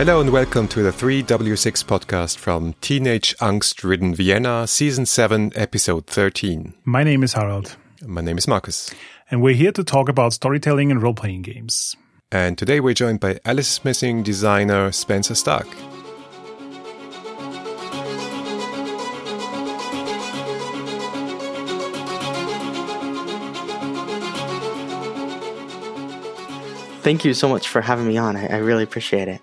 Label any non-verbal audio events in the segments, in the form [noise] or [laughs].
Hello and welcome to the 3W6 podcast from Teenage Angst Ridden Vienna, Season 7, Episode 13. My name is Harald. My name is Marcus. And we're here to talk about storytelling and role playing games. And today we're joined by Alice is Missing designer Spencer Stark. Thank you so much for having me on. I, I really appreciate it.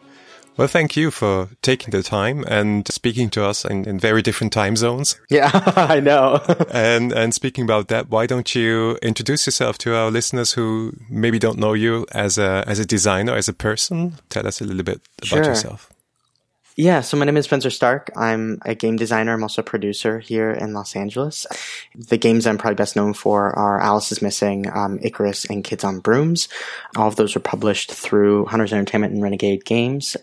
Well, thank you for taking the time and speaking to us in, in very different time zones. Yeah, [laughs] I know. [laughs] and and speaking about that, why don't you introduce yourself to our listeners who maybe don't know you as a as a designer, as a person? Tell us a little bit about Sure. yourself. Yeah, so my name is Spencer Stark. I'm a game designer. I'm also a producer here in Los Angeles. The games I'm probably best known for are Alice is Missing, um, Icarus, and Kids on Brooms. All of those were published through Hunters Entertainment and Renegade Games.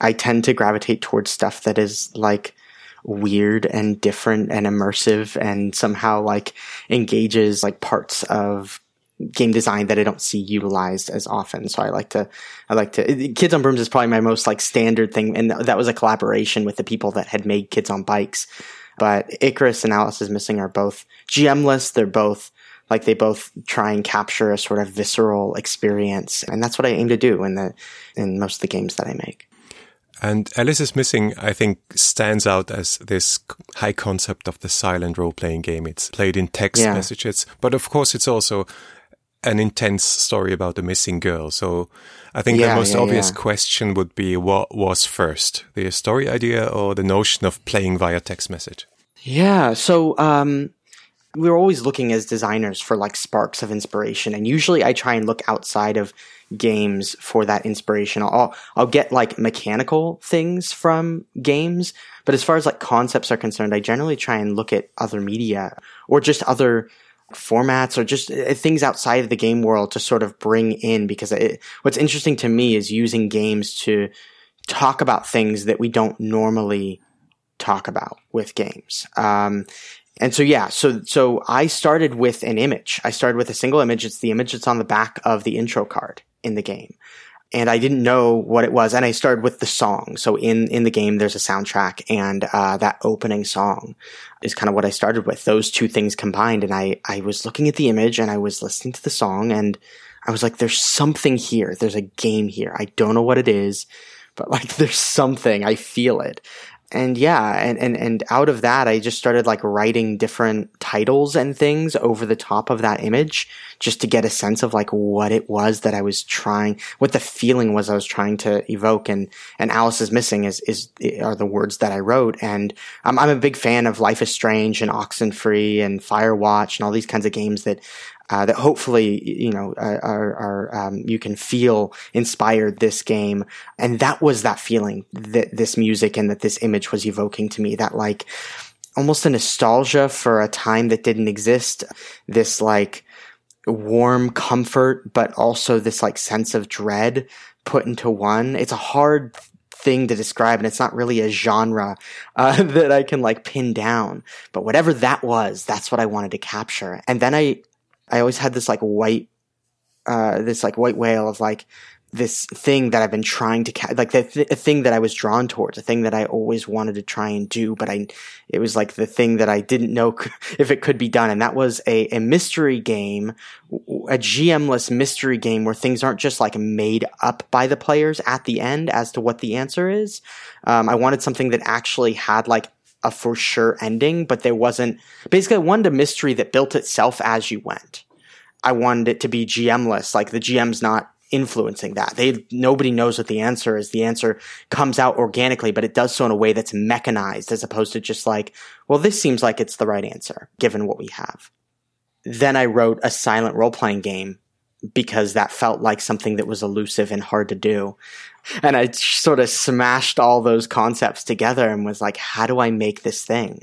I tend to gravitate towards stuff that is like weird and different and immersive and somehow like engages like parts of game design that I don't see utilized as often. So I like to, I like to, Kids on Brooms is probably my most like standard thing. And that was a collaboration with the people that had made Kids on Bikes. But Icarus and Alice is Missing are both GM-less. They're both, like they both try and capture a sort of visceral experience. And that's what I aim to do in the, in most of the games that I make. And Alice is Missing, I think, stands out as this high concept of the silent role playing game. It's played in text Yeah. messages, but of course, it's also an intense story about a missing girl. So I think the most yeah, obvious yeah. question would be what was first, the story idea or the notion of playing via text message? Yeah. So, um, we're always looking as designers for like sparks of inspiration. And usually I try and look outside of games for that inspiration. I'll, I'll get like mechanical things from games. But as far as like concepts are concerned, I generally try and look at other media or just other formats or just uh, things outside of the game world to sort of bring in because it, what's interesting to me is using games to talk about things that we don't normally talk about with games. Um, and so yeah, so so I started with an image. I started with a single image. It's the image that's on the back of the intro card in the game. And I didn't know what it was. And I started with the song. So in, in the game, there's a soundtrack and, uh, that opening song is kind of what I started with. Those two things combined. And I, I was looking at the image and I was listening to the song and I was like, there's something here. There's a game here. I don't know what it is, but like [laughs] there's something. I feel it and yeah, and, and, and out of that, I just started like writing different titles and things over the top of that image just to get a sense of like what it was that I was trying, what the feeling was I was trying to evoke. And, and Alice is missing is, is, are the words that I wrote. And um, I'm a big fan of Life is Strange and Oxenfree and Firewatch and all these kinds of games that uh, that hopefully you know are, are, are um, you can feel inspired this game and that was that feeling that this music and that this image was evoking to me that like almost a nostalgia for a time that didn't exist this like warm comfort but also this like sense of dread put into one. It's a hard thing to describe and it's not really a genre uh, [laughs] that i can like pin down. But whatever that was that's what i wanted to capture. And then i I always had this like white, uh, this like white whale of like this thing that I've been trying to ca- like the th- thing that I was drawn towards, a thing that I always wanted to try and do, but I, it was like the thing that I didn't know [laughs] if it could be done, and that was a a mystery game, a GM-less mystery game where things aren't just like made up by the players at the end as to what the answer is. Um, I wanted something that actually had like a for sure ending, but there wasn't. Basically, I wanted a mystery that built itself as you went. I wanted it to be GM-less, like the GM's not influencing that. They nobody knows what the answer is. The answer comes out organically, but it does so in a way that's mechanized, as opposed to just like, well, this seems like it's the right answer given what we have. Then I wrote a silent role playing game because that felt like something that was elusive and hard to do. And I sort of smashed all those concepts together and was like, how do I make this thing?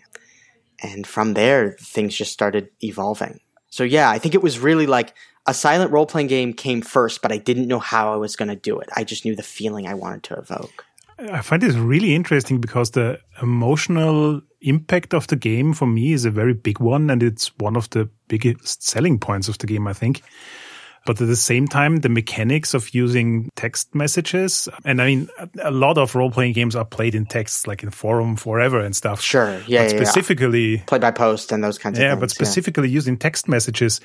And from there, things just started evolving. So yeah, I think it was really like a silent role playing game came first, but I didn't know how I was going to do it. I just knew the feeling I wanted to evoke. I find this really interesting because the emotional impact of the game for me is a very big one, and it's one of the biggest selling points of the game, I think. But at the same time, the mechanics of using text messages, and I mean, a lot of role playing games are played in text, like in forum forever and stuff. Sure. Yeah. But yeah, specifically, yeah. play by post and those kinds yeah, of things. Yeah. But specifically using text messages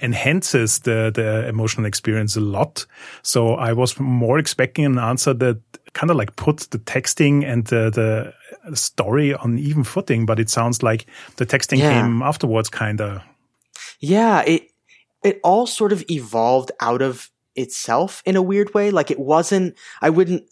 enhances the, the emotional experience a lot. So I was more expecting an answer that kind of like put the texting and the, the story on even footing, but it sounds like the texting Yeah. came afterwards, kind of. Yeah, it it all sort of evolved out of itself in a weird way. Like it wasn't I wouldn't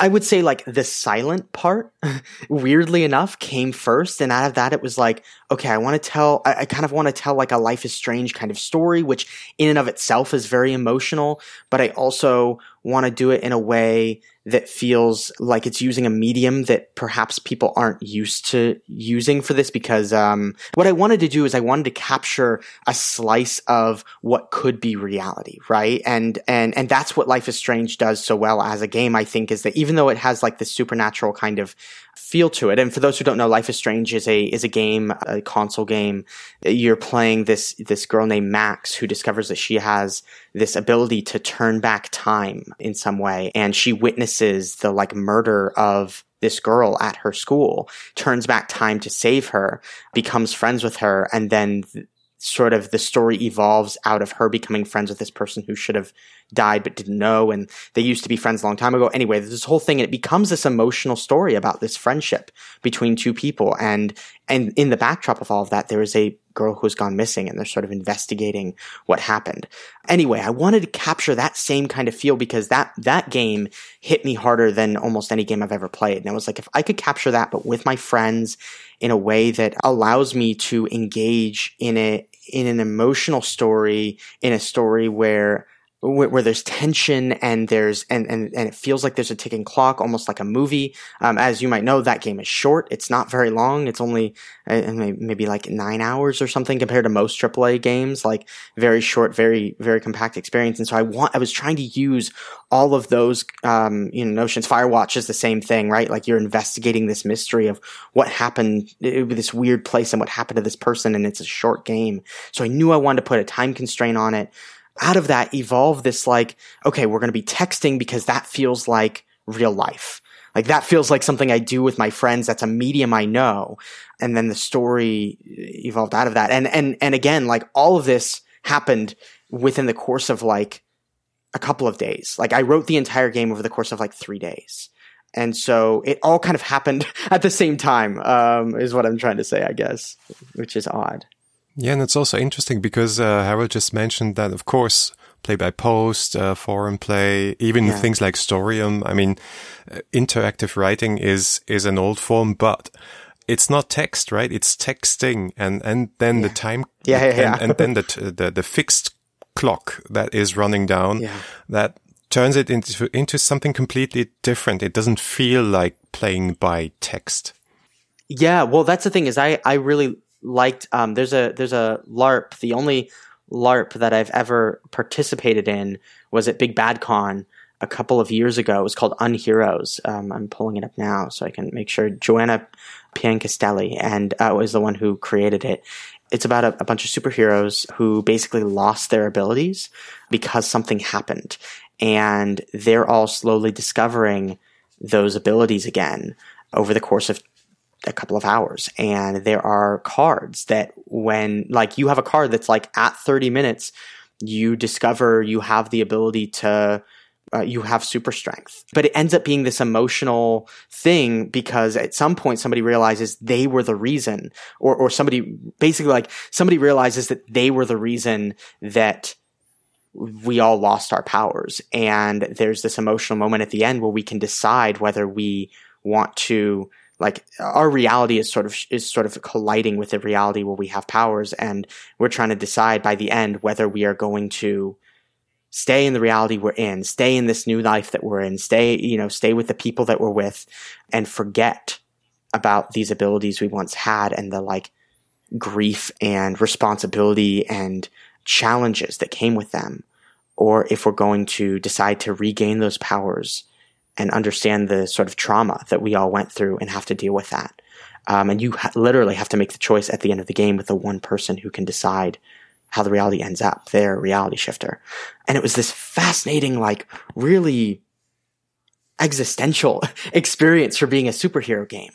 I would say like the silent part, [laughs] weirdly enough, came first. And out of that, it was like, okay, I want to tell, I, I kind of want to tell like a life is strange kind of story, which in and of itself is very emotional. But I also want to do it in a way that feels like it's using a medium that perhaps people aren't used to using for this because um, what I wanted to do is I wanted to capture a slice of what could be reality, right? And and and that's what Life is Strange does so well as a game. I think is that even though it has like this supernatural kind of feel to it, and for those who don't know, Life is Strange is a is a game, a console game. You're playing this this girl named Max who discovers that she has this ability to turn back time in some way, and she witnesses the like murder of this girl at her school, turns back time to save her, becomes friends with her, and then th- sort of the story evolves out of her becoming friends with this person who should have died but didn't know and they used to be friends a long time ago. Anyway this whole thing and it becomes this emotional story about this friendship between two people and and in the backdrop of all of that there is a girl who's gone missing and they're sort of investigating what happened. Anyway i wanted to capture that same kind of feel because that that game hit me harder than almost any game i've ever played and i was like if i could capture that but with my friends in a way that allows me to engage in a in an emotional story in a story where where, where there's tension and there's and, and and it feels like there's a ticking clock, almost like a movie. Um, as you might know, that game is short. It's not very long. It's only uh, maybe like nine hours or something compared to most AAA games. Like very short, very very compact experience. And so I want I was trying to use all of those um, you know notions. Firewatch is the same thing, right? Like you're investigating this mystery of what happened, this weird place, and what happened to this person, and it's a short game. So I knew I wanted to put a time constraint on it out of that evolved this like, okay, we're going to be texting because that feels like real life. Like that feels like something I do with my friends. That's a medium I know. And then the story evolved out of that. And, and, and again, like all of this happened within the course of like a couple of days. Like I wrote the entire game over the course of like three days. And so it all kind of happened [laughs] at the same time, um, is what I'm trying to say, I guess, which is odd. Yeah, and it's also interesting because uh, Harald just mentioned that, of course, play by post, uh, forum play, even Yeah. things like Storium. I mean, uh, interactive writing is is an old form, but it's not text, right? It's texting, and and then the time, [laughs] Yeah, yeah, and, yeah. and then the, t- the the fixed clock that is running down Yeah. that turns it into into something completely different. It doesn't feel like playing by text. Yeah, well, that's the thing is I I really liked um there's a there's a LARP. The only LARP that I've ever participated in was at Big Bad Con a couple of years ago. It was called Unheroes. Um, I'm pulling it up now so I can make sure. Joanna Piancastelli and uh, was the one who created it. It's about a, a bunch of superheroes who basically lost their abilities because something happened, and they're all slowly discovering those abilities again over the course of a couple of hours. And there are cards that when like you have a card that's like at 30 minutes you discover you have the ability to uh, you have super strength. But it ends up being this emotional thing because at some point somebody realizes they were the reason or or somebody basically like somebody realizes that they were the reason that we all lost our powers. And there's this emotional moment at the end where we can decide whether we want to like our reality is sort of is sort of colliding with the reality where we have powers and we're trying to decide by the end whether we are going to stay in the reality we're in stay in this new life that we're in stay you know stay with the people that we're with and forget about these abilities we once had and the like grief and responsibility and challenges that came with them. Or if we're going to decide to regain those powers and understand the sort of trauma that we all went through and have to deal with that. Um, and you ha- literally have to make the choice at the end of the game with the one person who can decide how the reality ends up, their reality shifter. And it was this fascinating, like really existential [laughs] experience for being a superhero game.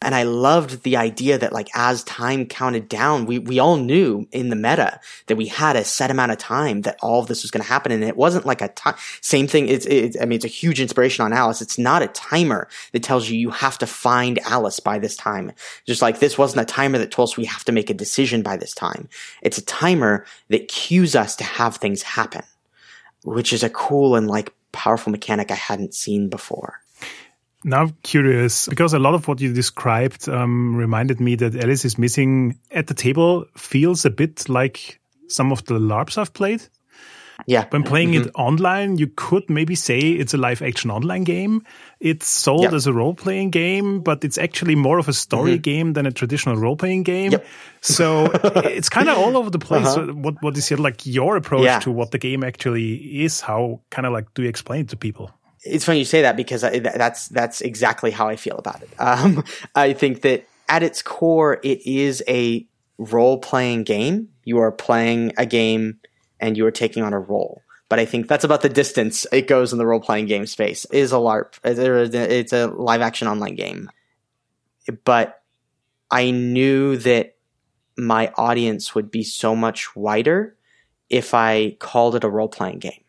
And I loved the idea that like as time counted down, we, we all knew in the meta that we had a set amount of time that all of this was going to happen. And it wasn't like a time, same thing. It's, it's, I mean, it's a huge inspiration on Alice. It's not a timer that tells you you have to find Alice by this time. Just like this wasn't a timer that told us we have to make a decision by this time. It's a timer that cues us to have things happen, which is a cool and like powerful mechanic I hadn't seen before. Now curious because a lot of what you described um, reminded me that Alice is missing at the table feels a bit like some of the LARPs I've played. Yeah. When playing mm -hmm. it online, you could maybe say it's a live action online game. It's sold yep. as a role playing game, but it's actually more of a story mm -hmm. game than a traditional role playing game. Yep. So [laughs] it's kind of all over the place. Uh -huh. What what is your, like your approach yeah. to what the game actually is? How kind of like do you explain it to people? it's funny you say that because I, that's that's exactly how I feel about it. [laughs] Um, I think that at its core, it is a role playing game. You are playing a game and you are taking on a role. But I think that's about the distance it goes in the role playing game space. It is a LARP. It's a live action online game. But I knew that my audience would be so much wider if I called it a role playing game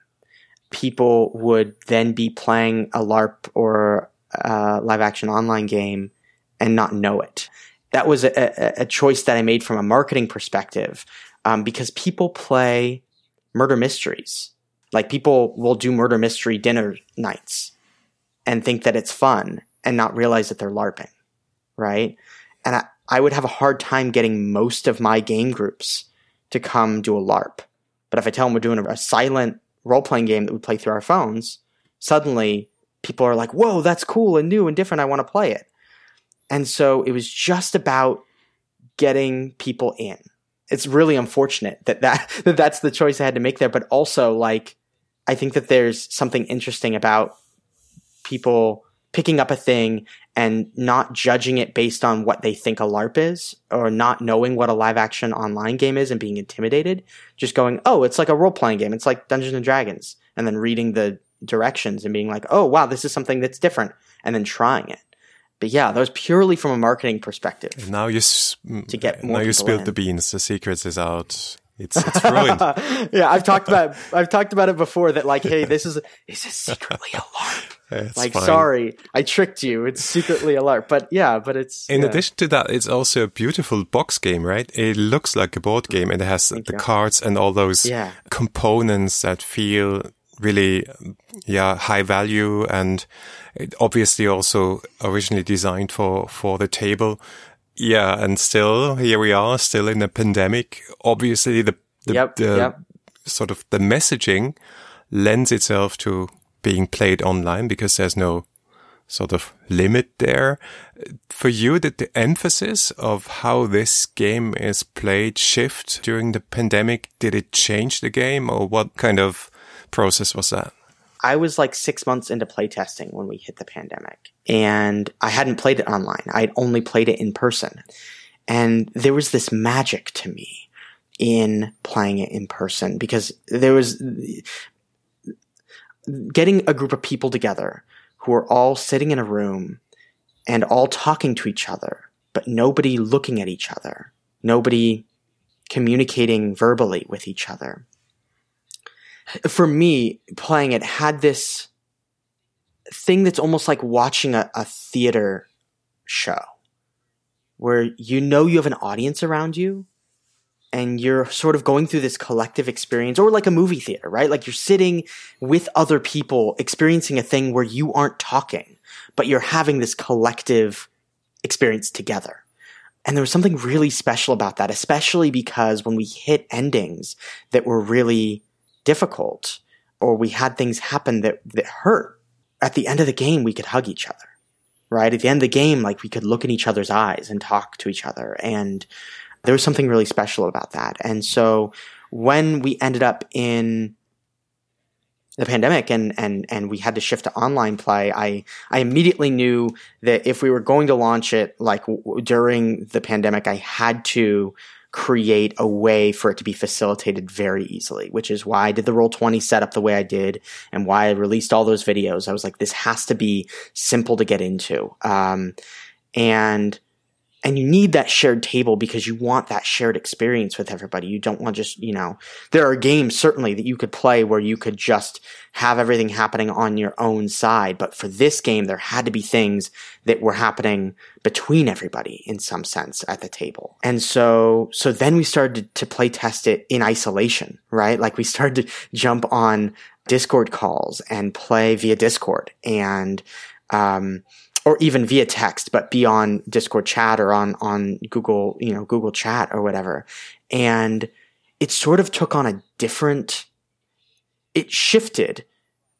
people would then be playing a LARP or a live action online game and not know it. That was a, a choice that I made from a marketing perspective um, because people play murder mysteries. Like people will do murder mystery dinner nights and think that it's fun and not realize that they're LARPing, right? And I, I would have a hard time getting most of my game groups to come do a LARP. But if I tell them we're doing a, a silent role playing game that we play through our phones, suddenly people are like, whoa, that's cool and new and different. I want to play it. And so it was just about getting people in. It's really unfortunate that, that, [laughs] that that's the choice I had to make there. But also, like, I think that there's something interesting about people picking up a thing and not judging it based on what they think a LARP is or not knowing what a live action online game is and being intimidated. Just going, oh, it's like a role playing game. It's like Dungeons and Dragons. And then reading the directions and being like, oh, wow, this is something that's different. And then trying it. But yeah, that was purely from a marketing perspective. Now you to get more now you spilled in. the beans. The secrets is out. It's, [laughs] it's ruined. yeah, I've talked about I've talked about it before. That like, hey, this is is this secretly a LARP? [laughs] It's like, fine. sorry, I tricked you. It's secretly a LARP. But yeah, but it's. In yeah. addition to that, it's also a beautiful box game, right? It looks like a board game and it has Thank the you. cards and all those yeah. components that feel really, yeah, high value and obviously also originally designed for, for the table. Yeah. And still here we are, still in a pandemic. Obviously the, the, yep, the yep. sort of the messaging lends itself to being played online because there's no sort of limit there. For you, did the emphasis of how this game is played shift during the pandemic? Did it change the game or what kind of process was that? I was like six months into playtesting when we hit the pandemic and I hadn't played it online. I'd only played it in person. And there was this magic to me in playing it in person because there was getting a group of people together who are all sitting in a room and all talking to each other, but nobody looking at each other, nobody communicating verbally with each other. For me, playing it had this thing that's almost like watching a, a theater show where you know you have an audience around you and you're sort of going through this collective experience or like a movie theater, right? Like you're sitting with other people experiencing a thing where you aren't talking, but you're having this collective experience together. And there was something really special about that, especially because when we hit endings that were really difficult or we had things happen that, that hurt, at the end of the game, we could hug each other, right? At the end of the game, like we could look in each other's eyes and talk to each other and, there was something really special about that. And so when we ended up in the pandemic and and and we had to shift to online play i i immediately knew that if we were going to launch it like w- during the pandemic i had to create a way for it to be facilitated very easily, which is why I did the Roll20 setup the way I did and why I released all those videos. I was like, this has to be simple to get into. Um, and and you need that shared table because you want that shared experience with everybody. You don't want just, you know, there are games certainly that you could play where you could just have everything happening on your own side. But for this game, there had to be things that were happening between everybody in some sense at the table. And so, so then we started to play test it in isolation, right? Like we started to jump on Discord calls and play via Discord and, um, or even via text, but be on Discord chat or on, on Google, you know, Google chat or whatever. And it sort of took on a different, it shifted,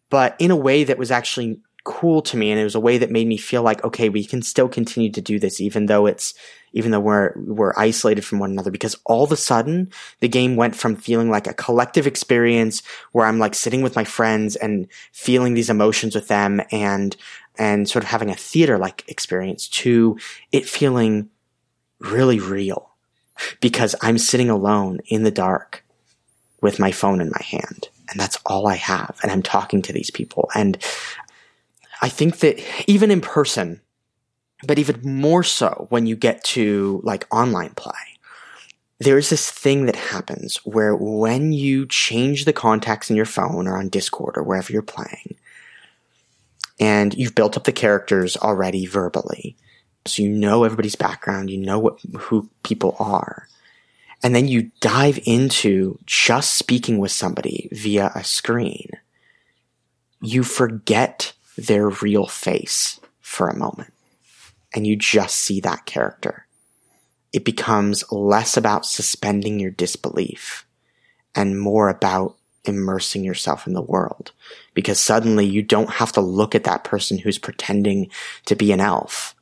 but in a way that was actually cool to me. And it was a way that made me feel like, okay, we can still continue to do this, even though it's, even though we're, we're isolated from one another, because all of a sudden the game went from feeling like a collective experience where I'm like sitting with my friends and feeling these emotions with them and and sort of having a theater like experience to it feeling really real because I'm sitting alone in the dark with my phone in my hand and that's all I have and I'm talking to these people. And I think that even in person but even more so when you get to like online play there's this thing that happens where when you change the contacts in your phone or on Discord or wherever you're playing and you've built up the characters already verbally. So you know everybody's background, you know what, who people are. And then you dive into just speaking with somebody via a screen. You forget their real face for a moment and you just see that character. It becomes less about suspending your disbelief and more about immersing yourself in the world. Because suddenly you don't have to look at that person who's pretending to be an elf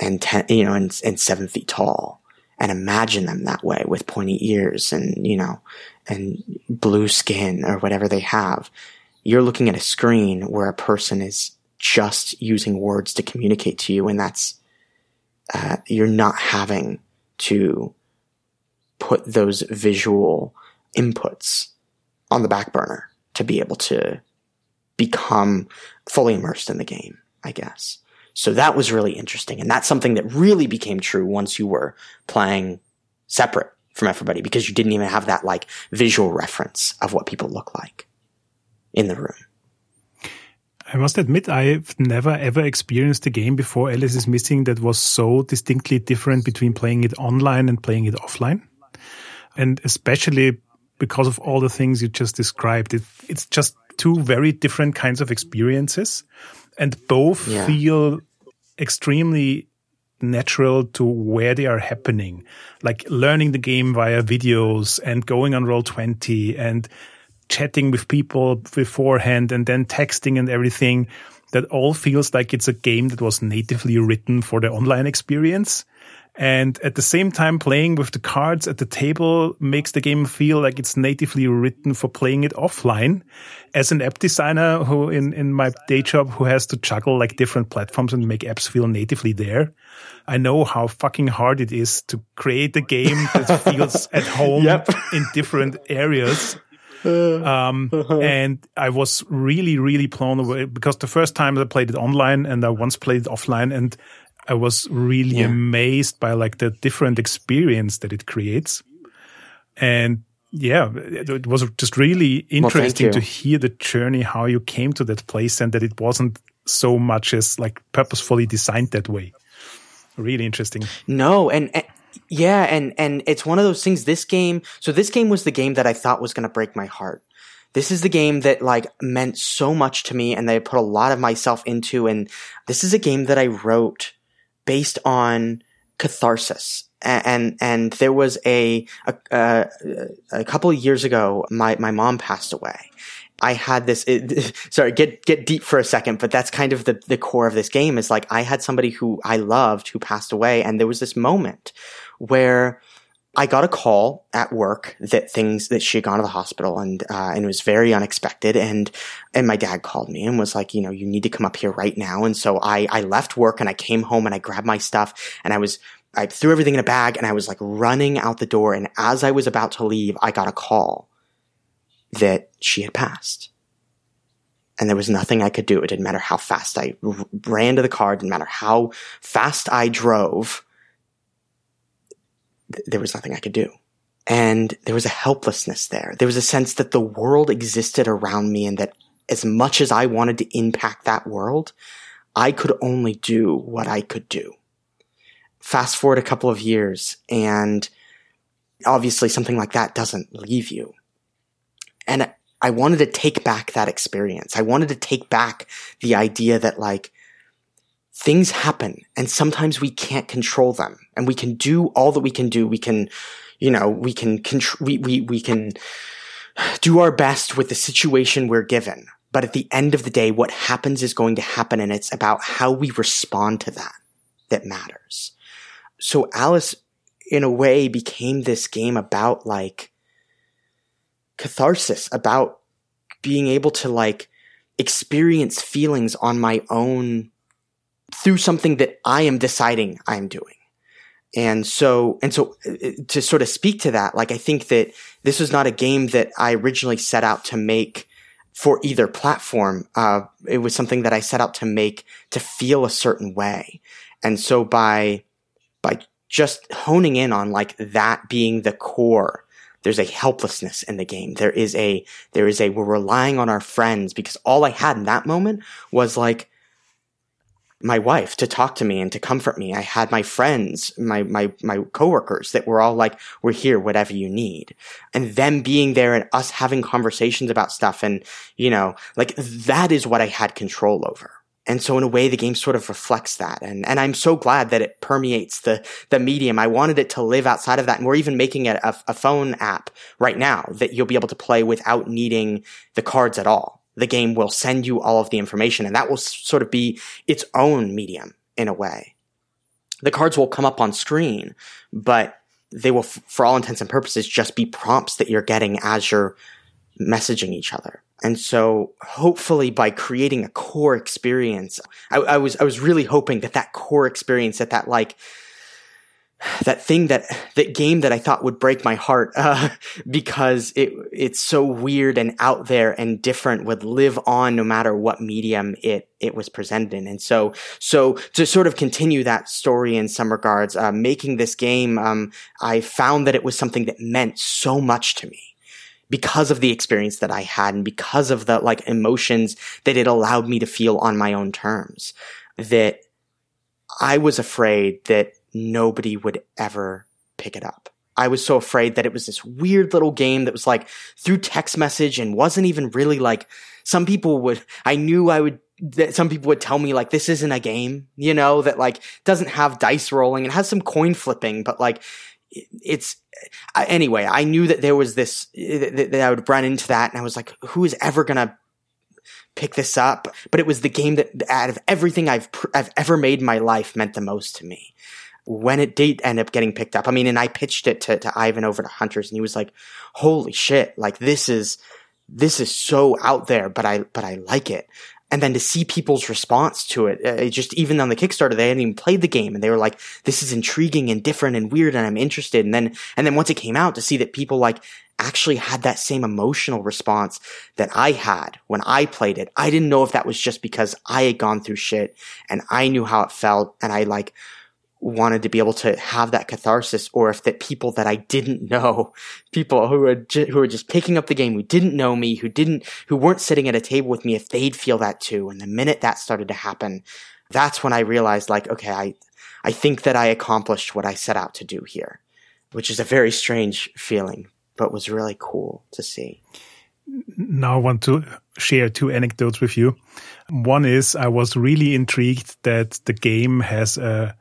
and ten, you know and, and seven feet tall and imagine them that way with pointy ears and you know and blue skin or whatever they have. You're looking at a screen where a person is just using words to communicate to you and that's uh, you're not having to put those visual inputs on the back burner to be able to become fully immersed in the game, I guess. So that was really interesting. And that's something that really became true once you were playing separate from everybody because you didn't even have that like visual reference of what people look like in the room. I must admit, I've never ever experienced a game before Alice is Missing that was so distinctly different between playing it online and playing it offline. And especially because of all the things you just described. It, it's just two very different kinds of experiences, and both yeah. feel extremely natural to where they are happening. Like learning the game via videos and going on Roll20 and chatting with people beforehand and then texting and everything. That all feels like it's a game that was natively written for the online experience. And at the same time, playing with the cards at the table makes the game feel like it's natively written for playing it offline. As an app designer who in, in my day job who has to juggle like different platforms and make apps feel natively there, I know how fucking hard it is to create a game that [laughs] feels at home yep. in different areas. Um, and I was really, really blown away because the first time I played it online and I once played it offline and I was really yeah. amazed by like the different experience that it creates. And yeah, it was just really interesting well, to hear the journey, how you came to that place and that it wasn't so much as like purposefully designed that way. Really interesting. No, and, and yeah, and and it's one of those things. This game, so this game was the game that I thought was going to break my heart. This is the game that like meant so much to me, and that I put a lot of myself into. And this is a game that I wrote based on catharsis. And, and, there was a, a, a, couple of years ago, my, my mom passed away. I had this, it, [laughs] sorry, get, get deep for a second, but that's kind of the, the core of this game is like I had somebody who I loved who passed away. And there was this moment where I got a call at work that things that she had gone to the hospital and uh, and it was very unexpected and and my dad called me and was like you know you need to come up here right now and so I I left work and I came home and I grabbed my stuff and I was I threw everything in a bag and I was like running out the door. And as I was about to leave, I got a call that she had passed. And there was nothing I could do. It didn't matter how fast I ran to the car. Didn't matter how fast I drove. Th- there was nothing I could do. And there was a helplessness there. There was a sense that the world existed around me and that as much as I wanted to impact that world, I could only do what I could do. Fast forward a couple of years and obviously something like that doesn't leave you. And I wanted to take back that experience. I wanted to take back the idea that like things happen and sometimes we can't control them and we can do all that we can do. We can, you know, we can, we, we, we can do our best with the situation we're given. But at the end of the day, what happens is going to happen and it's about how we respond to that that matters. So Alice, in a way, became this game about like catharsis, about being able to like experience feelings on my own through something that I am deciding I'm doing. And so, and so uh, to sort of speak to that, like I think that this was not a game that I originally set out to make for either platform. Uh, it was something that I set out to make to feel a certain way. And so by, by just honing in on like that being the core, there's a helplessness in the game. There is a, there is a, we're relying on our friends because all I had in that moment was like, my wife to talk to me and to comfort me. I had my friends, my, my, my coworkers that were all like, we're here, whatever you need. And them being there and us having conversations about stuff. And, you know, like that is what I had control over. And so in a way, the game sort of reflects that. And, and I'm so glad that it permeates the, the medium. I wanted it to live outside of that. And we're even making a, a, a phone app right now that you'll be able to play without needing the cards at all the game will send you all of the information and that will sort of be its own medium in a way. The cards will come up on screen, but they will, for all intents and purposes, just be prompts that you're getting as you're messaging each other. And so hopefully by creating a core experience, I, I was, I was really hoping that that core experience, that that like, that thing that that game that I thought would break my heart [laughs] uh, because it it's so weird and out there and different would live on no matter what medium it it was presented in. And so so to sort of continue that story in some regards uh, making this game um, I found that it was something that meant so much to me because of the experience that I had and because of the like emotions that it allowed me to feel on my own terms that I was afraid that nobody would ever pick it up. I was so afraid that it was this weird little game that was like through text message and wasn't even really like some people would, I knew I would, that some people would tell me like this isn't a game, you know, that like doesn't have dice rolling and has some coin flipping, but like it's anyway, I knew that there was this, that, I would run into that and I was like, who is ever going to pick this up? But it was the game that out of everything I've, I've ever made in my life meant the most to me when it did end up getting picked up, I mean, and I pitched it to, to Ivan over to Hunters and he was like, holy shit, like this is, this is so out there, but I, but I like it. And then to see people's response to it, uh, it just even on the Kickstarter, they hadn't even played the game and they were like, this is intriguing and different and weird and I'm interested. And then, and then once it came out to see that people like actually had that same emotional response that I had when I played it. I didn't know if that was just because I had gone through shit and I knew how it felt and I like wanted to be able to have that catharsis or if that people that I didn't know, [laughs] people who were, ju- who were just picking up the game, who didn't know me, who didn't, who weren't sitting at a table with me, if they'd feel that too. And the minute that started to happen, that's when I realized like, okay, I, I think that I accomplished what I set out to do here, which is a very strange feeling, but was really cool to see. Now I want to share two anecdotes with you. One is I was really intrigued that the game has a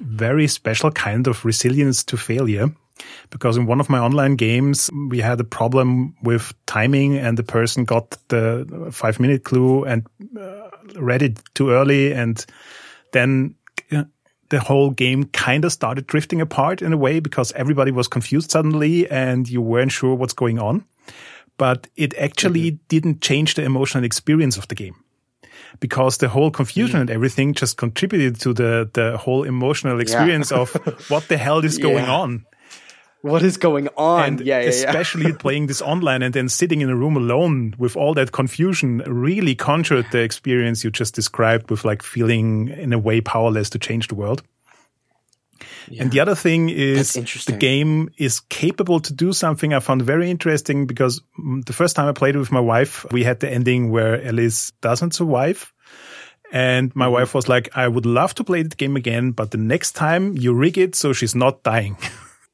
very special kind of resilience to failure. Because in one of my online games, we had a problem with timing and the person got the five minute clue and uh, read it too early. And then uh, the whole game kind of started drifting apart in a way because everybody was confused suddenly and you weren't sure what's going on. But it actually mm -hmm. didn't change the emotional experience of the game because the whole confusion mm. and everything just contributed to the, the whole emotional experience yeah. of [laughs] what the hell is going yeah. on. What is going on? And yeah, yeah, especially [laughs] playing this online and then sitting in a room alone with all that confusion really conjured the experience you just described with like feeling in a way powerless to change the world. Yeah. And the other thing is the game is capable to do something I found very interesting because the first time I played it with my wife, we had the ending where Alice doesn't survive. And my mm-hmm. wife was like, I would love to play the game again, but the next time you rig it so she's not dying. [laughs]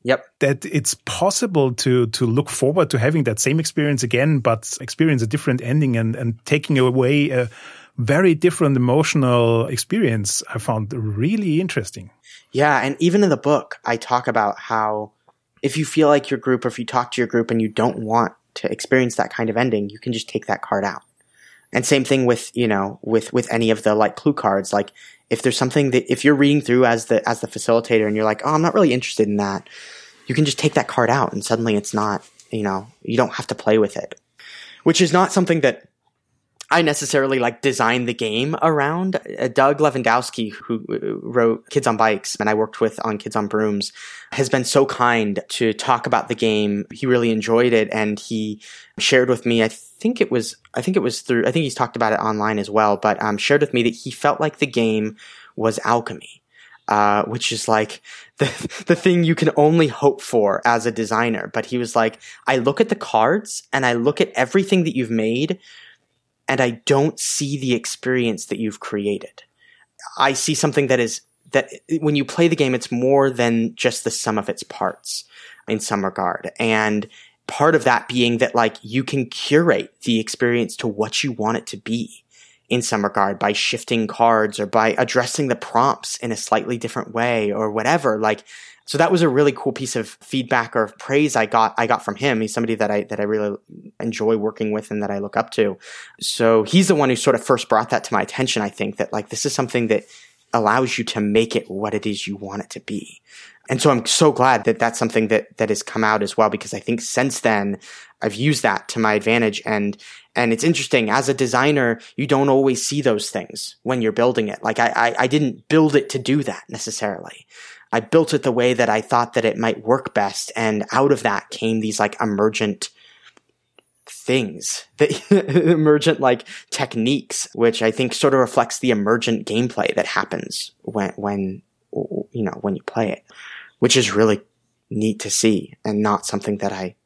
Yep. that it's possible to to look forward to having that same experience again, but experience a different ending and, and taking away a very different emotional experience I found really interesting. Yeah, and even in the book, I talk about how if you feel like your group or if you talk to your group and you don't want to experience that kind of ending, you can just take that card out. And same thing with, you know, with with any of the like clue cards, like if there's something that if you're reading through as the as the facilitator and you're like, "Oh, I'm not really interested in that." You can just take that card out and suddenly it's not, you know, you don't have to play with it. Which is not something that I necessarily like designed the game around. Uh, Doug Levandowski, who uh, wrote Kids on Bikes and I worked with on Kids on Brooms, has been so kind to talk about the game. He really enjoyed it and he shared with me, I think it was, I think it was through, I think he's talked about it online as well, but um, shared with me that he felt like the game was alchemy. Uh, which is like [laughs] the, the thing you can only hope for as a designer. But he was like, I look at the cards and I look at everything that you've made and I don't see the experience that you've created. I see something that is that when you play the game, it's more than just the sum of its parts in some regard. And part of that being that like you can curate the experience to what you want it to be in some regard by shifting cards or by addressing the prompts in a slightly different way or whatever. Like so that was a really cool piece of feedback or praise I got I got from him. He's somebody that I that I really enjoy working with and that I look up to. So he's the one who sort of first brought that to my attention. I think that like this is something that allows you to make it what it is you want it to be. And so I'm so glad that that's something that that has come out as well because I think since then I've used that to my advantage and and it's interesting as a designer you don't always see those things when you're building it. Like I I, I didn't build it to do that necessarily. I built it the way that I thought that it might work best. And out of that came these like emergent things, [laughs] the emergent like techniques, which I think sort of reflects the emergent gameplay that happens when, when, you know, when you play it, which is really neat to see and not something that I,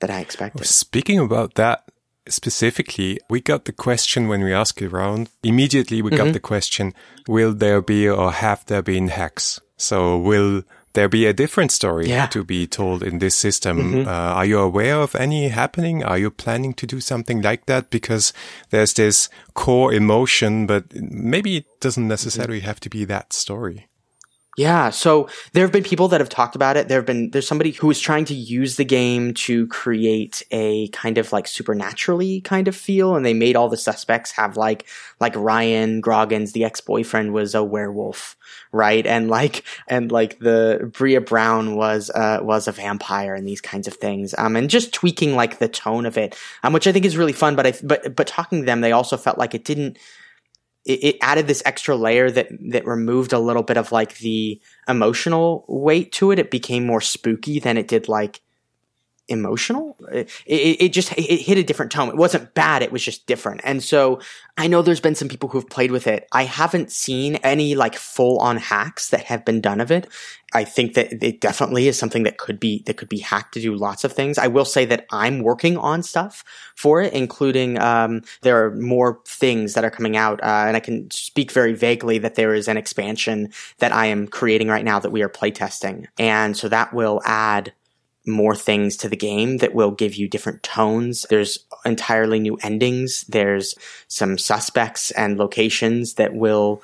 that I expected. Speaking about that, specifically, we got the question when we asked around. Immediately, we mm -hmm. got mm-hmm. the question: Will there be or have there been hacks? So will there be a different story yeah. to be told in this system? Mm -hmm. uh, are you aware of any happening? Are you planning to do something like that? Because there's this core emotion, but maybe it doesn't necessarily have to be that story. Yeah. So there have been people that have talked about it. There have been, there's somebody who is trying to use the game to create a kind of like supernaturally kind of feel. And they made all the suspects have like, like Ryan Groggins, the ex-boyfriend was a werewolf, right? And like, and like the Bria Brown was, uh, was a vampire and these kinds of things. Um, and just tweaking like the tone of it, um, which I think is really fun. But I, but, but talking to them, they also felt like it didn't, it, it added this extra layer that that removed a little bit of like the emotional weight to it. It became more spooky than it did like emotional. It, it, it, just it hit a different tone. It wasn't bad. It was just different. And so I know there's been some people who've played with it. I haven't seen any like full on hacks that have been done of it. I think that it definitely is something that could be that could be hacked to do lots of things. I will say that I'm working on stuff for it, including um, there are more things that are coming out, uh, and I can speak very vaguely that there is an expansion that I am creating right now that we are playtesting, and so that will add more things to the game that will give you different tones. There's entirely new endings. There's some suspects and locations that will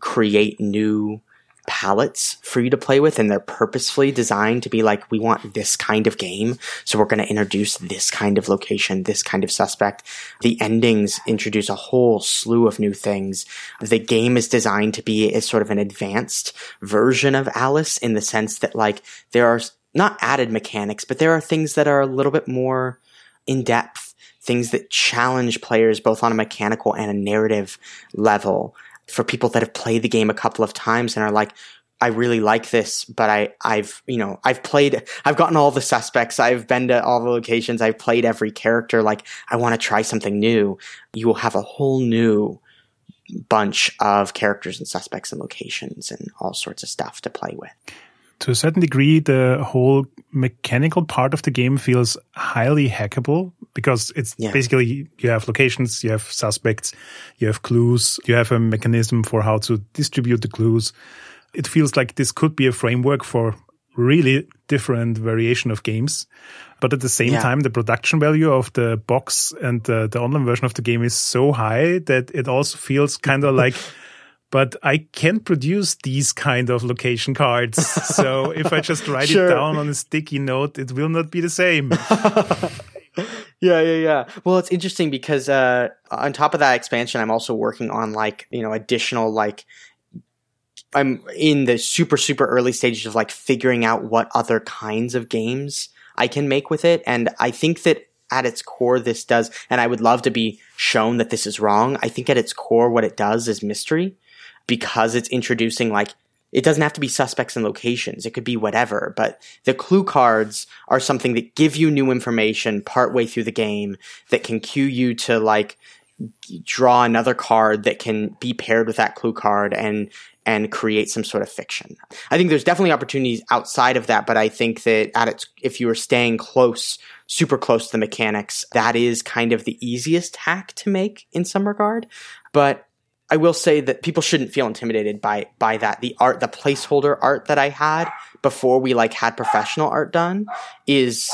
create new palettes for you to play with and they're purposefully designed to be like we want this kind of game so we're going to introduce this kind of location this kind of suspect the endings introduce a whole slew of new things the game is designed to be a sort of an advanced version of alice in the sense that like there are not added mechanics, but there are things that are a little bit more in depth things that challenge players both on a mechanical and a narrative level for people that have played the game a couple of times and are like, I really like this, but I, I've, you know, I've played, I've gotten all the suspects. I've been to all the locations. I've played every character. Like, I want to try something new. You will have a whole new bunch of characters and suspects and locations and all sorts of stuff to play with. To a certain degree, the whole mechanical part of the game feels highly hackable because it's yeah. basically you have locations, you have suspects, you have clues, you have a mechanism for how to distribute the clues. It feels like this could be a framework for really different variation of games. But at the same yeah. time, the production value of the box and the, the online version of the game is so high that it also feels kind of like, [laughs] but I can't produce these kind of location cards. so [laughs] if I just write sure. it down on a sticky note, it will not be the same. [laughs] yeah, yeah, yeah. Well, it's interesting because uh, on top of that expansion, I'm also working on like you know additional like I'm in the super super early stages of like figuring out what other kinds of games I can make with it, and I think that at its core this does, and I would love to be shown that this is wrong. I think at its core what it does is mystery because it's introducing like it doesn't have to be suspects and locations. It could be whatever, but the clue cards are something that give you new information partway through the game that can cue you to like draw another card that can be paired with that clue card and and create some sort of fiction. I think there's definitely opportunities outside of that, but I think that at its if you are staying close, super close to the mechanics, that is kind of the easiest hack to make in some regard. But I will say that people shouldn't feel intimidated by by that. The art, the placeholder art that I had before we like had professional art done is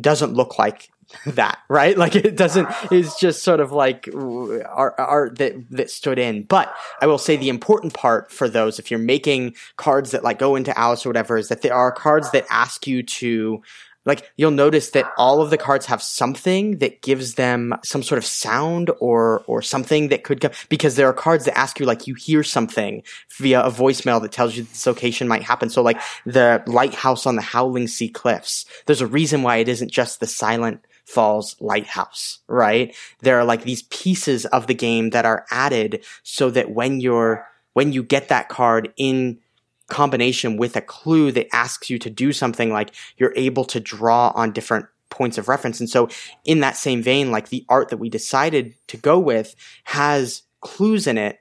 doesn't look like [laughs] that, right? Like it doesn't, it's just sort of like art, art that, that stood in. But I will say the important part for those, if you're making cards that like go into Alice or whatever, is that there are cards that ask you to like you'll notice that all of the cards have something that gives them some sort of sound or or something that could come because there are cards that ask you like you hear something via a voicemail that tells you this location might happen. So like the lighthouse on the Howling Sea Cliffs, there's a reason why it isn't just the silent falls lighthouse, right? There are like these pieces of the game that are added so that when you're when you get that card in combination with a clue that asks you to do something like you're able to draw on different points of reference. And so in that same vein, like the art that we decided to go with has clues in it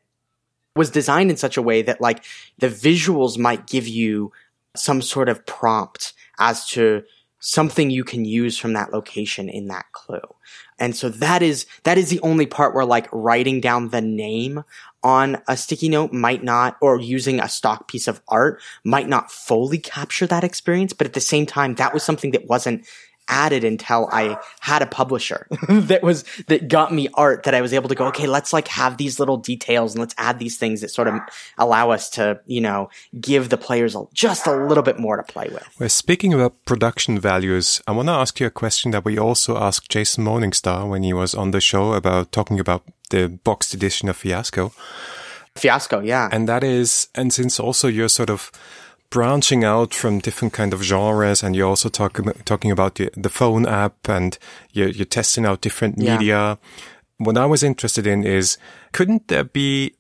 was designed in such a way that like the visuals might give you some sort of prompt as to something you can use from that location in that clue. And so that is, that is the only part where like writing down the name on a sticky note might not, or using a stock piece of art might not fully capture that experience. But at the same time, that was something that wasn't added until I had a publisher [laughs] that was that got me art that I was able to go, okay, let's like have these little details and let's add these things that sort of allow us to, you know, give the players just a little bit more to play with. Well, speaking about production values, I want to ask you a question that we also asked Jason Morningstar when he was on the show about talking about the boxed edition of Fiasco. Fiasco, yeah. And that is, and since also you're sort of branching out from different kind of genres and you're also talking talking about the, the phone app and you're, you're testing out different media. Yeah. What I was interested in is couldn't there be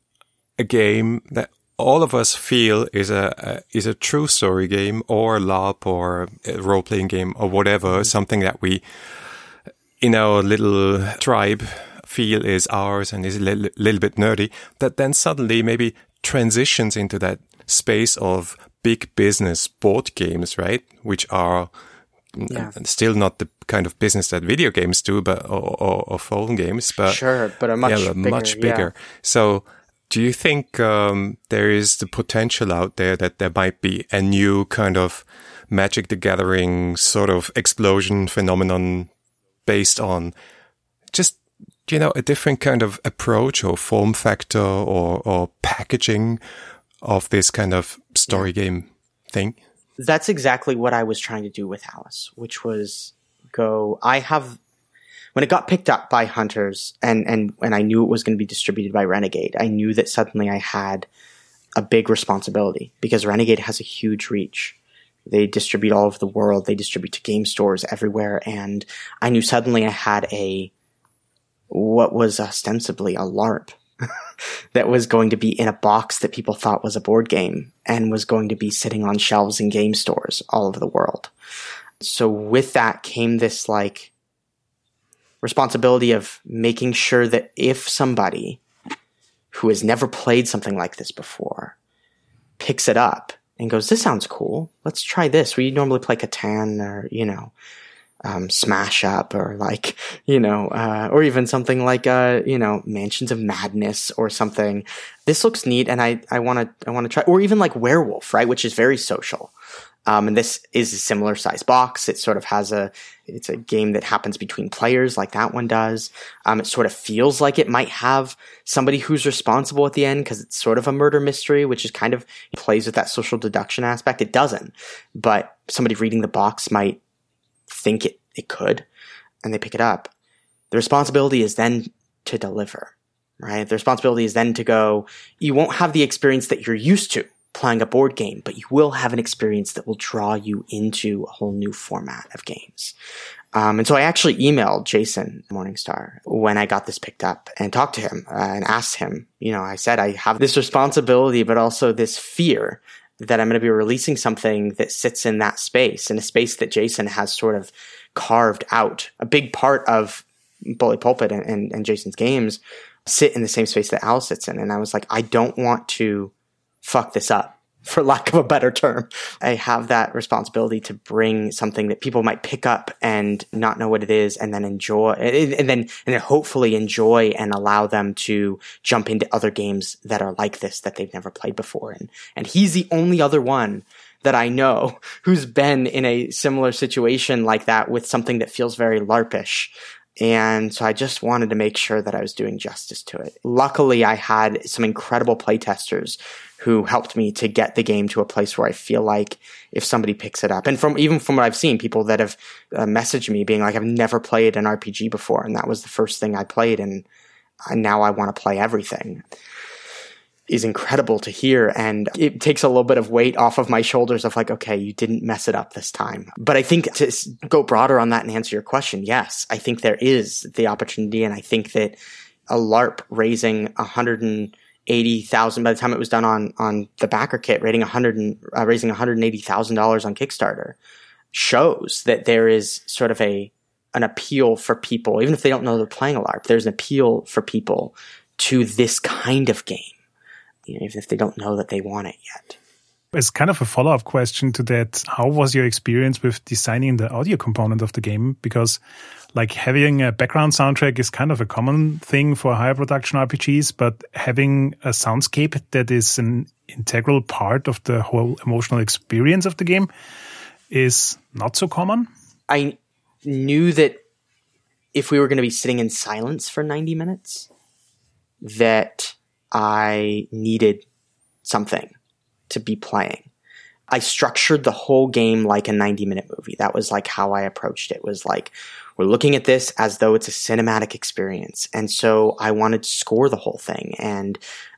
a game that all of us feel is a, a is a true story game or LARP or role playing game or whatever, mm-hmm. something that we in our little tribe feel is ours and is a little, little bit nerdy, that then suddenly maybe transitions into that space of big business board games, right? Which are yeah. still not the kind of business that video games do, but or, or, or phone games, but sure, but a much yeah, bigger, much bigger. Yeah. So, do you think um, there is the potential out there that there might be a new kind of Magic the Gathering sort of explosion phenomenon based on just you know a different kind of approach or form factor or or packaging of this kind of story game thing. That's exactly what I was trying to do with Alice, which was go, I have, when it got picked up by hunters and, and, and I knew it was going to be distributed by Renegade, I knew that suddenly I had a big responsibility because Renegade has a huge reach. They distribute all over the world. They distribute to game stores everywhere. And I knew suddenly I had a, what was ostensibly a LARP that was going to be in a box that people thought was a board game and was going to be sitting on shelves in game stores all over the world. So with that came this like responsibility of making sure that if somebody who has never played something like this before picks it up and goes, this sounds cool. Let's try this. We normally play Catan or, you know, um, Smash Up or like, you know, uh, or even something like, uh, you know, Mansions of Madness or something. This looks neat and I, I want to, I want to try, or even like Werewolf, right? Which is very social. Um, and this is a similar size box. It sort of has a, it's a game that happens between players like that one does. Um, it sort of feels like it might have somebody who's responsible at the end because it's sort of a murder mystery, which is kind of plays with that social deduction aspect. It doesn't, but somebody reading the box might think it, it could and they pick it up. The responsibility is then to deliver, right? The responsibility is then to go, you won't have the experience that you're used to playing a board game, but you will have an experience that will draw you into a whole new format of games. Um, and so I actually emailed Jason Morningstar when I got this picked up and talked to him uh, and asked him, you know, I said, I have this responsibility, but also this fear that I'm going to be releasing something that sits in that space, in a space that Jason has sort of carved out. A big part of Bully Pulpit and, and, and Jason's games sit in the same space that Al sits in. And I was like, I don't want to fuck this up for lack of a better term. I have that responsibility to bring something that people might pick up and not know what it is and then enjoy and then and then hopefully enjoy and allow them to jump into other games that are like this that they've never played before and and he's the only other one that I know [laughs] who's been in a similar situation like that with something that feels very larpish and so I just wanted to make sure that I was doing justice to it. Luckily, I had some incredible playtesters who helped me to get the game to a place where I feel like if somebody picks it up, and from even from what I've seen, people that have uh, messaged me being like, "I've never played an RPG before, and that was the first thing I played, and now I want to play everything." Is incredible to hear and it takes a little bit of weight off of my shoulders of like okay you didn't mess it up this time. But i think to go broader on that and answer your question yes i think there is the opportunity and i think that a larp raising 180,000 by the time it was done on on the backer kit rating 100 and, uh, raising $180,000 on Kickstarter shows that there is sort of a an appeal for people even if they don't know they're playing a larp there's an appeal for people to this kind of game you know, if they don't know that they want it yet. As kind of a follow up question to that, how was your experience with designing the audio component of the game? Because like having a background soundtrack is kind of a common thing for higher production RPGs, but having a soundscape that is an integral part of the whole emotional experience of the game is not so common. I knew that if we were going to be sitting in silence for 90 minutes, that I needed something to be playing. I structured the whole game like a 90 minute movie. That was like how I approached it. was like, we're looking at this as though it's a cinematic experience. And so I wanted to score the whole thing. And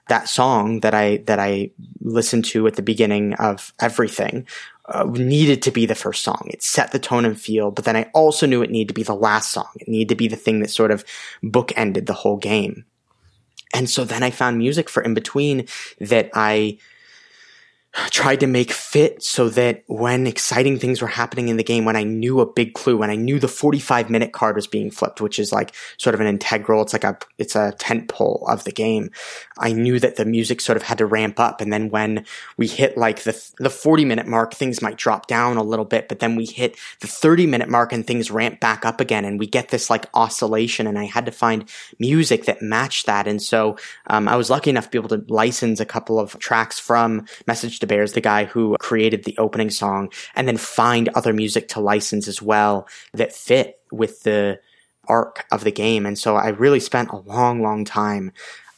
that song that I, that I listened to at the beginning of everything uh, needed to be the first song. It set the tone and feel, but then I also knew it needed to be the last song. It needed to be the thing that sort of bookended the whole game. And so then I found music for in between that I tried to make fit so that when exciting things were happening in the game, when I knew a big clue, when I knew the 45 minute card was being flipped, which is like sort of an integral, it's like a, it's a tent pole of the game. I knew that the music sort of had to ramp up. And then when we hit like the, the 40 minute mark, things might drop down a little bit, but then we hit the 30 minute mark and things ramp back up again. And we get this like oscillation. And I had to find music that matched that. And so, um, I was lucky enough to be able to license a couple of tracks from Message to Bears, the guy who created the opening song, and then find other music to license as well that fit with the arc of the game. And so I really spent a long, long time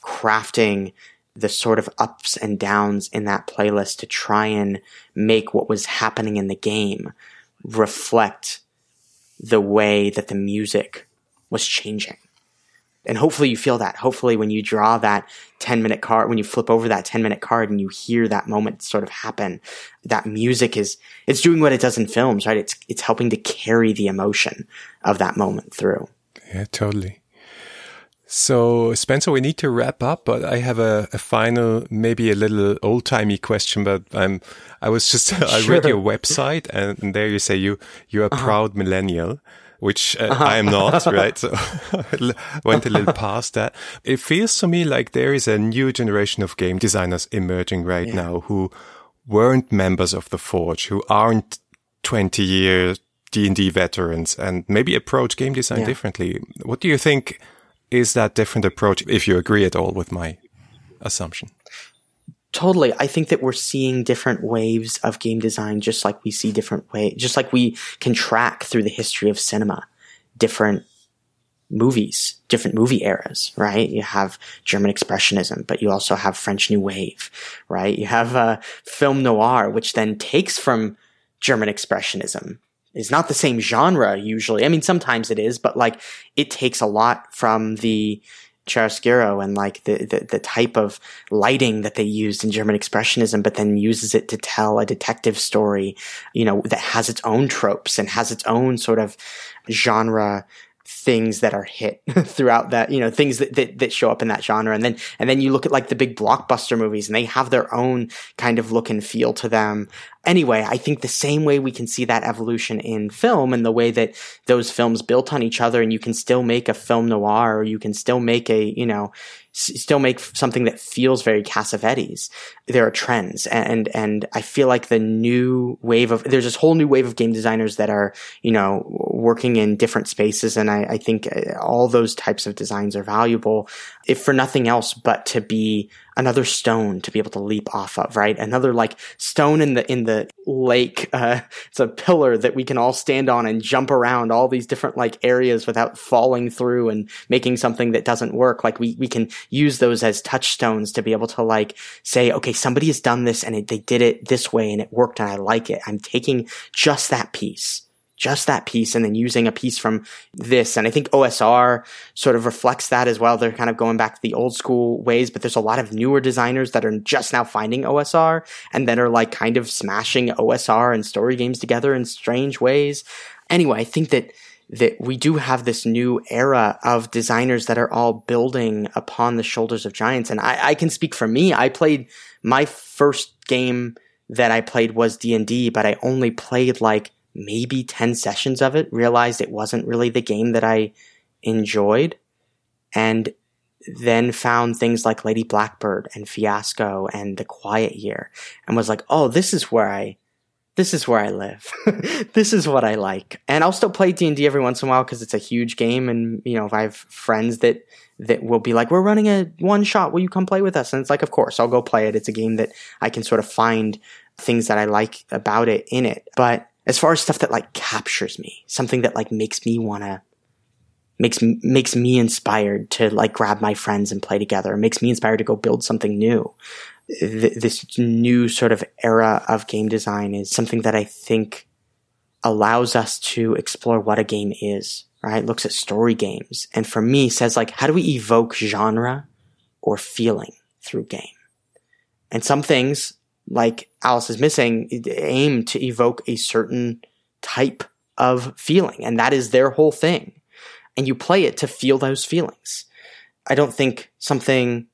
crafting the sort of ups and downs in that playlist to try and make what was happening in the game reflect the way that the music was changing and hopefully you feel that. Hopefully when you draw that 10 minute card, when you flip over that 10 minute card and you hear that moment sort of happen, that music is, it's doing what it does in films, right? It's, it's helping to carry the emotion of that moment through. Yeah, totally. So, Spencer, we need to wrap up, but I have a, a final, maybe a little old timey question. But I'm, I was just, sure. [laughs] I read your website, and there you say you you're a uh-huh. proud millennial, which uh, uh-huh. I am not, [laughs] right? So, I [laughs] went a little past that. It feels to me like there is a new generation of game designers emerging right yeah. now who weren't members of the Forge, who aren't twenty year D and D veterans, and maybe approach game design yeah. differently. What do you think? is that different approach if you agree at all with my assumption? Totally. I think that we're seeing different waves of game design just like we see different ways, just like we can track through the history of cinema, different movies, different movie eras, right? You have German Expressionism, but you also have French New Wave, right? You have uh, film noir, which then takes from German Expressionism is not the same genre usually. I mean, sometimes it is, but like it takes a lot from the chiaroscuro and like the, the, the type of lighting that they used in German Expressionism, but then uses it to tell a detective story, you know, that has its own tropes and has its own sort of genre things that are hit [laughs] throughout that, you know, things that, that, that, show up in that genre. And then, and then you look at like the big blockbuster movies and they have their own kind of look and feel to them anyway, I think the same way we can see that evolution in film and the way that those films built on each other and you can still make a film noir or you can still make a, you know, still make something that feels very Cassavetes. There are trends and, and I feel like the new wave of, there's this whole new wave of game designers that are, you know, working in different spaces. And I, I think uh, all those types of designs are valuable if for nothing else but to be another stone to be able to leap off of, right? Another like stone in the in the lake. Uh, [laughs] it's a pillar that we can all stand on and jump around all these different like areas without falling through and making something that doesn't work. Like we we can use those as touchstones to be able to like say, okay, somebody has done this and it, they did it this way and it worked and I like it. I'm taking just that piece just that piece and then using a piece from this. And I think OSR sort of reflects that as well. They're kind of going back to the old school ways, but there's a lot of newer designers that are just now finding OSR and then are like kind of smashing OSR and story games together in strange ways. Anyway, I think that that we do have this new era of designers that are all building upon the shoulders of giants. And I, I can speak for me. I played my first game that I played was D and D, but I only played like maybe 10 sessions of it, realized it wasn't really the game that I enjoyed, and then found things like Lady Blackbird and Fiasco and The Quiet Year and was like, oh, this is where I. This is where I live. [laughs] this is what I like, and I'll still play D and D every once in a while because it's a huge game, and you know if I have friends that that will be like, "We're running a one shot. Will you come play with us?" And it's like, "Of course, I'll go play it." It's a game that I can sort of find things that I like about it in it. But as far as stuff that like captures me, something that like makes me want to makes makes me inspired to like grab my friends and play together, makes me inspired to go build something new. Th- this new sort of era of game design is something that I think allows us to explore what a game is, right? Looks at story games and for me says like how do we evoke genre or feeling through game? And some things like Alice is Missing aim to evoke a certain type of feeling, and that is their whole thing. And you play it to feel those feelings. I don't think something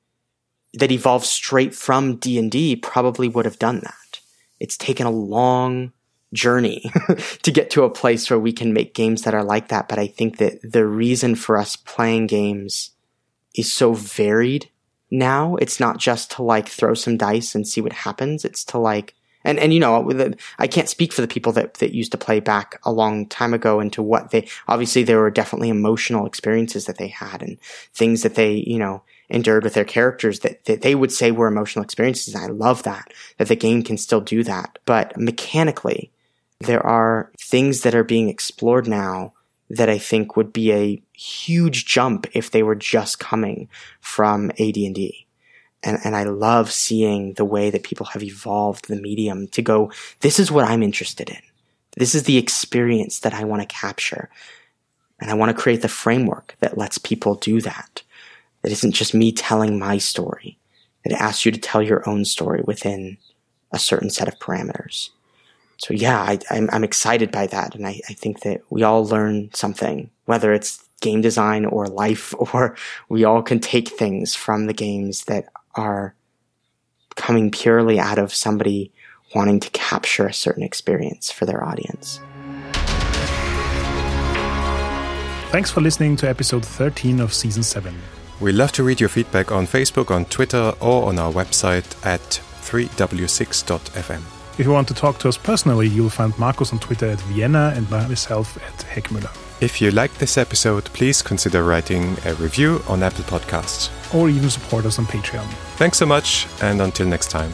that evolved straight from D&D probably would have done that. It's taken a long journey [laughs] to get to a place where we can make games that are like that, but I think that the reason for us playing games is so varied now. It's not just to like throw some dice and see what happens. It's to like, and, and you know, I can't speak for the people that, that used to play back a long time ago into what they, obviously there were definitely emotional experiences that they had and things that they, you know, endured with their characters that, that they would say were emotional experiences. I love that, that the game can still do that. But mechanically, there are things that are being explored now that I think would be a huge jump if they were just coming from AD&D. And, and I love seeing the way that people have evolved the medium to go, this is what I'm interested in. This is the experience that I want to capture. And I want to create the framework that lets people do that. That isn't just me telling my story. It asks you to tell your own story within a certain set of parameters so yeah, I, am I'm, I'm excited by that, and I, I think that we all learn something, whether it's game design or life, [laughs] or we all can take things from the games that are coming purely out of somebody wanting to capture a certain experience for their audience. Thanks for listening to episode 13 of season 7. We love to read your feedback on Facebook, on Twitter, or on our website at 3w6.fm. If you want to talk to us personally, you'll find Markus on Twitter at Vienna and myself at Heckmüller. If you liked this episode, please consider writing a review on Apple Podcasts. Or even support us on Patreon. Thanks so much, and until next time.